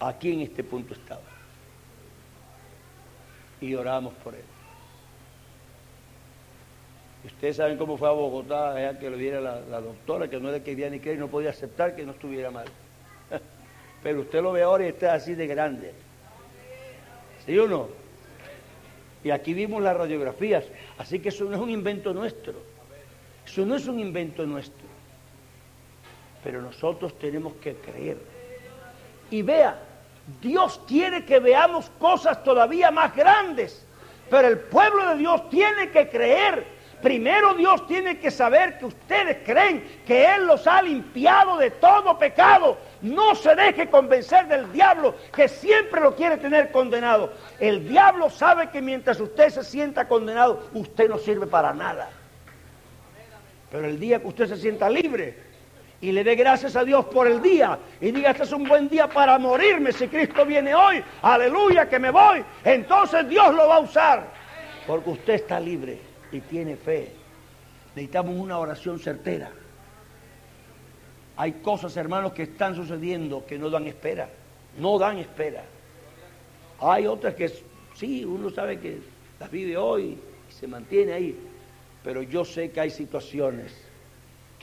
Aquí en este punto estaba. Y oramos por él. Y ustedes saben cómo fue a Bogotá, que lo viera la, doctora, que no era que ni creer, no podía aceptar que no estuviera mal. Pero usted lo ve ahora y está así de grande. ¿Sí o no? Y aquí vimos las radiografías. Así que eso no es un invento nuestro. Eso no es un invento nuestro. Pero nosotros tenemos que creer. Y vea, Dios quiere que veamos cosas todavía más grandes. Pero el pueblo de Dios tiene que creer Primero Dios tiene que saber que ustedes creen que Él los ha limpiado de todo pecado. No se deje convencer del diablo que siempre lo quiere tener condenado. El diablo sabe que mientras usted se sienta condenado, usted no sirve para nada. Pero el día que usted se sienta libre y le dé gracias a Dios por el día y diga, este es un buen día para morirme si Cristo viene hoy, aleluya que me voy, entonces Dios lo va a usar. Porque usted está libre y tiene fe. Necesitamos una oración certera. Hay cosas, hermanos, que están sucediendo que no dan espera. No dan espera. Hay otras que sí, uno sabe que las vive hoy y se mantiene ahí. Pero yo sé que hay situaciones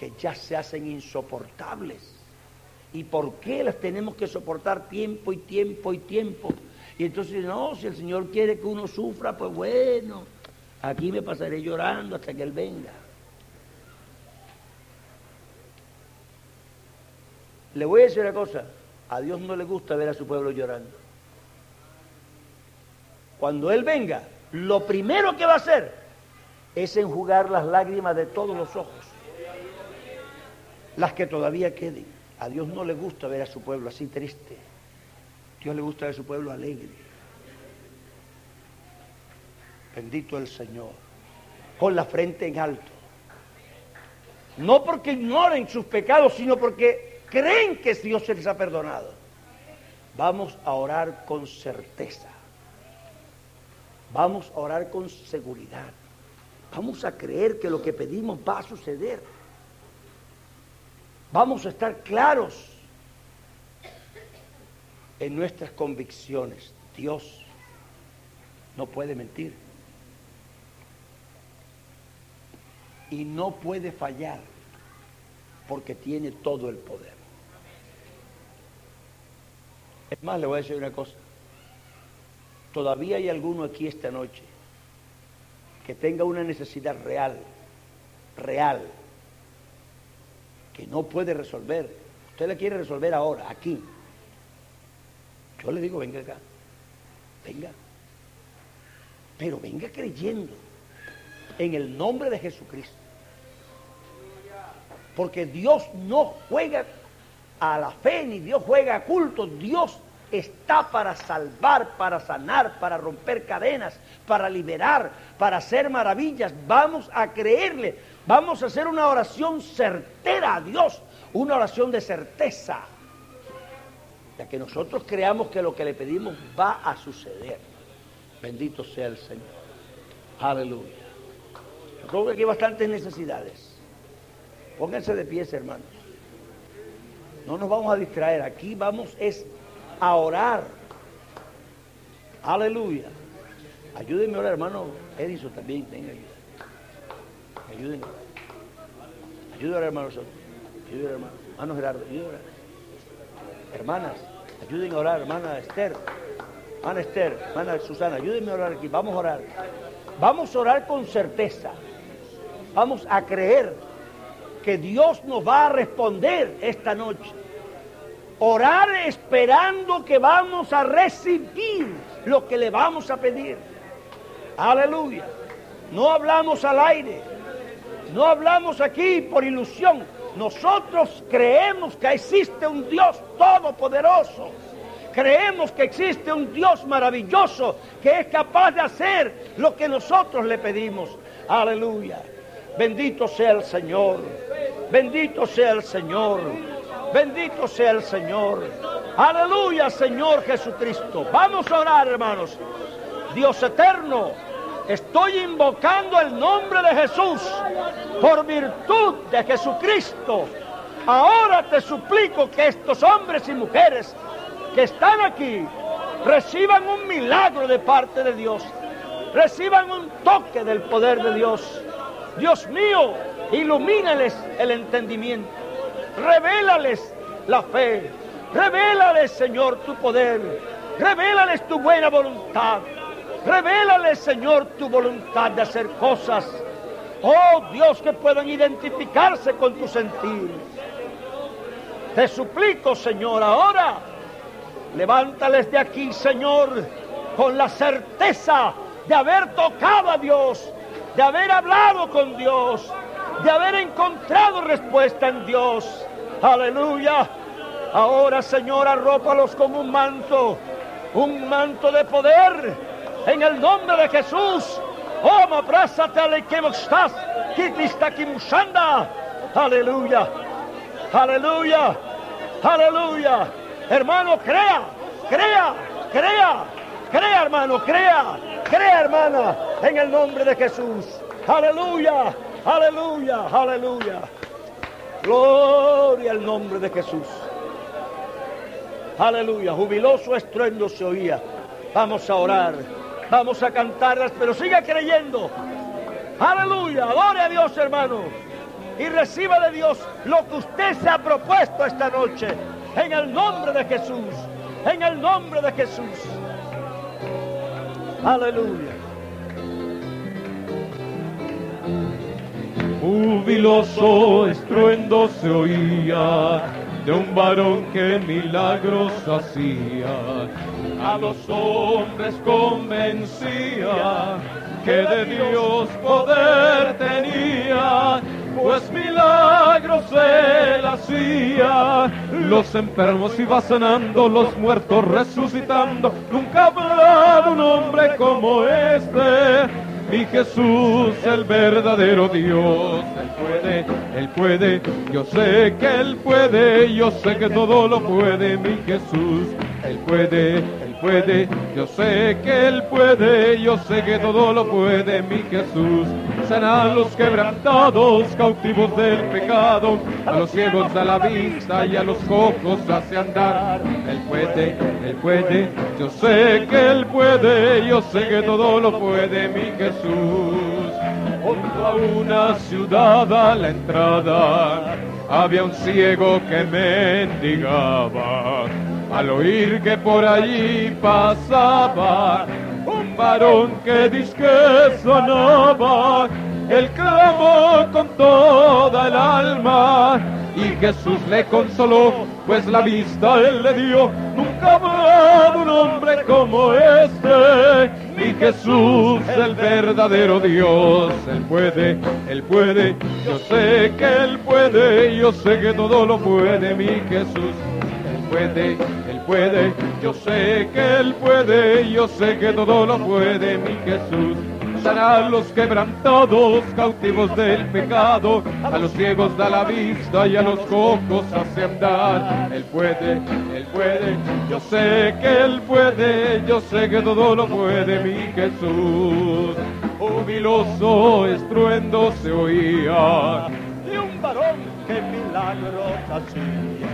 que ya se hacen insoportables. ¿Y por qué las tenemos que soportar tiempo y tiempo y tiempo? Y entonces, no, si el Señor quiere que uno sufra, pues bueno, Aquí me pasaré llorando hasta que Él venga. Le voy a decir una cosa, a Dios no le gusta ver a su pueblo llorando. Cuando Él venga, lo primero que va a hacer es enjugar las lágrimas de todos los ojos, las que todavía queden. A Dios no le gusta ver a su pueblo así triste. Dios le gusta ver a su pueblo alegre. Bendito el Señor. Con la frente en alto. No porque ignoren sus pecados, sino porque creen que Dios se les ha perdonado. Vamos a orar con certeza. Vamos a orar con seguridad. Vamos a creer que lo que pedimos va a suceder. Vamos a estar claros en nuestras convicciones. Dios no puede mentir. y no puede fallar porque tiene todo el poder. Es más, le voy a decir una cosa. Todavía hay alguno aquí esta noche que tenga una necesidad real, real, que no puede resolver. Usted la quiere resolver ahora, aquí. Yo le digo, venga acá, venga. Pero venga creyendo en el nombre de Jesucristo. Porque Dios no juega a la fe ni Dios juega a culto. Dios está para salvar, para sanar, para romper cadenas, para liberar, para hacer maravillas. Vamos a creerle. Vamos a hacer una oración certera a Dios, una oración de certeza. Ya que nosotros creamos que lo que le pedimos va a suceder. Bendito sea el Señor. Aleluya. Yo creo que aquí hay bastantes necesidades. Pónganse de pies, hermanos. No nos vamos a distraer. Aquí vamos es a orar. Aleluya. Ayúdenme ahora, hermano Edison, también. Ayuda. Ayúdenme. Ayúdenme, hermano Ayúdenme, hermano. Hermano Gerardo, ayúdenme. Hermanas, ayúdenme a orar, hermana Esther. Hermana Esther, hermana Susana, ayúdenme a orar aquí. Vamos a orar. Vamos a orar con certeza. Vamos a creer que Dios nos va a responder esta noche. Orar esperando que vamos a recibir lo que le vamos a pedir. Aleluya. No hablamos al aire. No hablamos aquí por ilusión. Nosotros creemos que existe un Dios todopoderoso Creemos que existe un Dios maravilloso que es capaz de hacer lo que nosotros le pedimos. Aleluya. Bendito sea el Señor. Bendito sea el Señor. Bendito sea el Señor. Aleluya, Señor Jesucristo. Vamos a orar, hermanos. Dios eterno, estoy invocando el nombre de Jesús por virtud de Jesucristo. Ahora te suplico que estos hombres y mujeres que están aquí reciban un milagro de parte de Dios, reciban un toque del poder de Dios. Dios mío, ilumínales el entendimiento, revélales la fe, revélales, Señor, tu poder, revélales tu buena voluntad, revélales, Señor, tu voluntad de hacer cosas. Oh Dios, que puedan identificarse con tu sentir. Te suplico, Señor, ahora Levántales de aquí, Señor, con la certeza de haber tocado a Dios, de haber hablado con Dios, de haber encontrado respuesta en Dios. Aleluya. Ahora, Señor, arrópalos como un manto, un manto de poder, en el nombre de Jesús. Oh, abrázate estás, Aleluya. Aleluya. Aleluya. Hermano, crea, crea, crea, crea, hermano, crea, crea, hermana, en el nombre de Jesús. Aleluya, aleluya, aleluya. Gloria al nombre de Jesús. Aleluya, jubiloso estruendo se oía. Vamos a orar, vamos a cantarlas, pero siga creyendo. Aleluya, adore a Dios, hermano. Y reciba de Dios lo que usted se ha propuesto esta noche en el nombre de Jesús, en el nombre de Jesús. Aleluya. Jubiloso estruendo se oía de un varón que milagros hacía. A los hombres convencía que de Dios poder tenía pues milagros él hacía. Los enfermos iba sanando, los muertos resucitando. Nunca habrá un hombre como este. Mi Jesús, el verdadero Dios, Él puede, yo sé que Él puede, yo sé que todo lo puede, mi Jesús, Él puede, Él puede, yo sé que Él puede, yo sé que todo lo puede, mi Jesús a los quebrantados, cautivos del pecado, a los ciegos da la vista y a los cojos hace andar. Él puede, Él puede, yo sé que Él puede, yo sé que todo lo puede mi Jesús. Junto a una ciudad a la entrada había un ciego que mendigaba. Al oír que por allí pasaba un varón que disque sonaba, él clamó con toda el alma y Jesús le consoló, pues la vista él le dio. Nunca habrá un hombre como este, mi Jesús, el verdadero Dios. Él puede, él puede, yo sé que él puede, yo sé que todo lo puede, mi Jesús. Él puede, puede, yo sé que Él puede, yo sé que todo lo puede mi Jesús. A los quebrantados, cautivos del pecado, a los ciegos da la vista y a los cojos hace andar. Él puede, Él puede, yo sé que Él puede, yo sé que todo lo puede mi Jesús. Jubiloso estruendo se oía de un varón que milagros hacía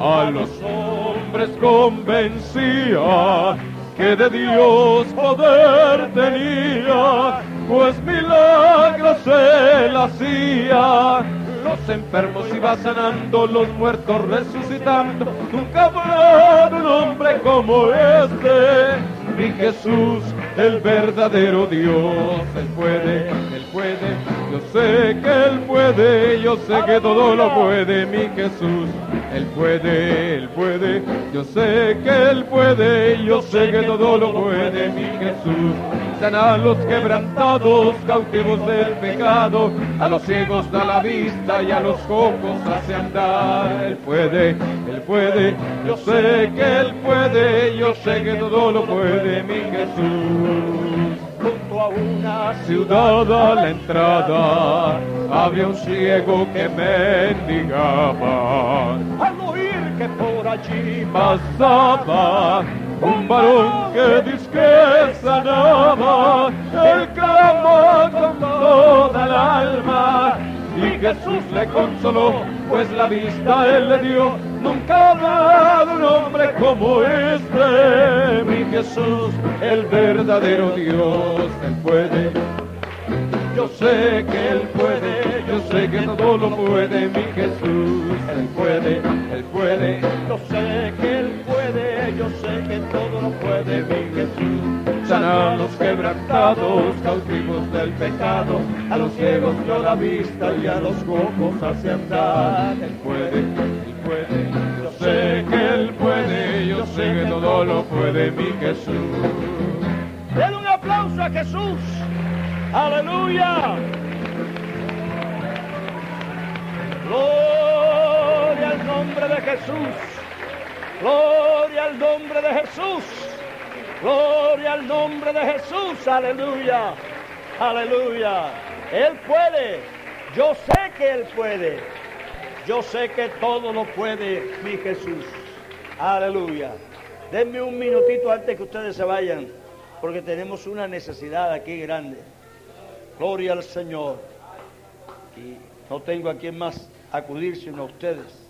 a los hombres convencía que de Dios poder tenía, pues milagros él hacía. Los enfermos iba sanando, los muertos resucitando. Nunca habrá un hombre como este, mi Jesús, el verdadero Dios. Él puede, él puede Yo sé que Él puede, yo sé que todo lo puede, mi Jesús. Él puede, Él puede, yo sé que Él puede, yo sé que todo lo puede, mi Jesús. Sana a los quebrantados, cautivos del pecado, a los ciegos da la vista y a los cojos hace andar. Él puede, Él puede, yo sé que Él puede, yo sé que todo lo puede, mi Jesús a una ciudad a la entrada había un ciego que mendigaba. Al oír que por allí pasaba un varón que disque sanaba, él clamó con toda el alma y Jesús le consoló, pues la vista él le dio. Nunca ha dado un hombre como este, mi Jesús, el verdadero Dios, él puede. Yo sé que Él puede, yo sé que todo lo puede, mi Jesús, Él puede, Él puede, yo sé que Él puede, yo sé que todo lo puede, mi a los quebrantados, cautivos del pecado, a los ciegos dio la vista y a los cojos hace andar. Él puede, Él puede, yo sé que Él puede, yo sé que todo lo puede, mi Jesús. Den un aplauso a Jesús. Aleluya. Gloria al nombre de Jesús. Gloria al nombre de Jesús. Gloria al nombre de Jesús. Aleluya. Aleluya. Él puede. Yo sé que Él puede. Yo sé que todo lo puede mi Jesús. Aleluya. Denme un minutito antes que ustedes se vayan, porque tenemos una necesidad aquí grande. Gloria al Señor. Y no tengo a quien más acudir sino a ustedes.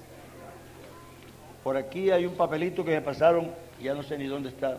Por aquí hay un papelito que me pasaron, ya no sé ni dónde está,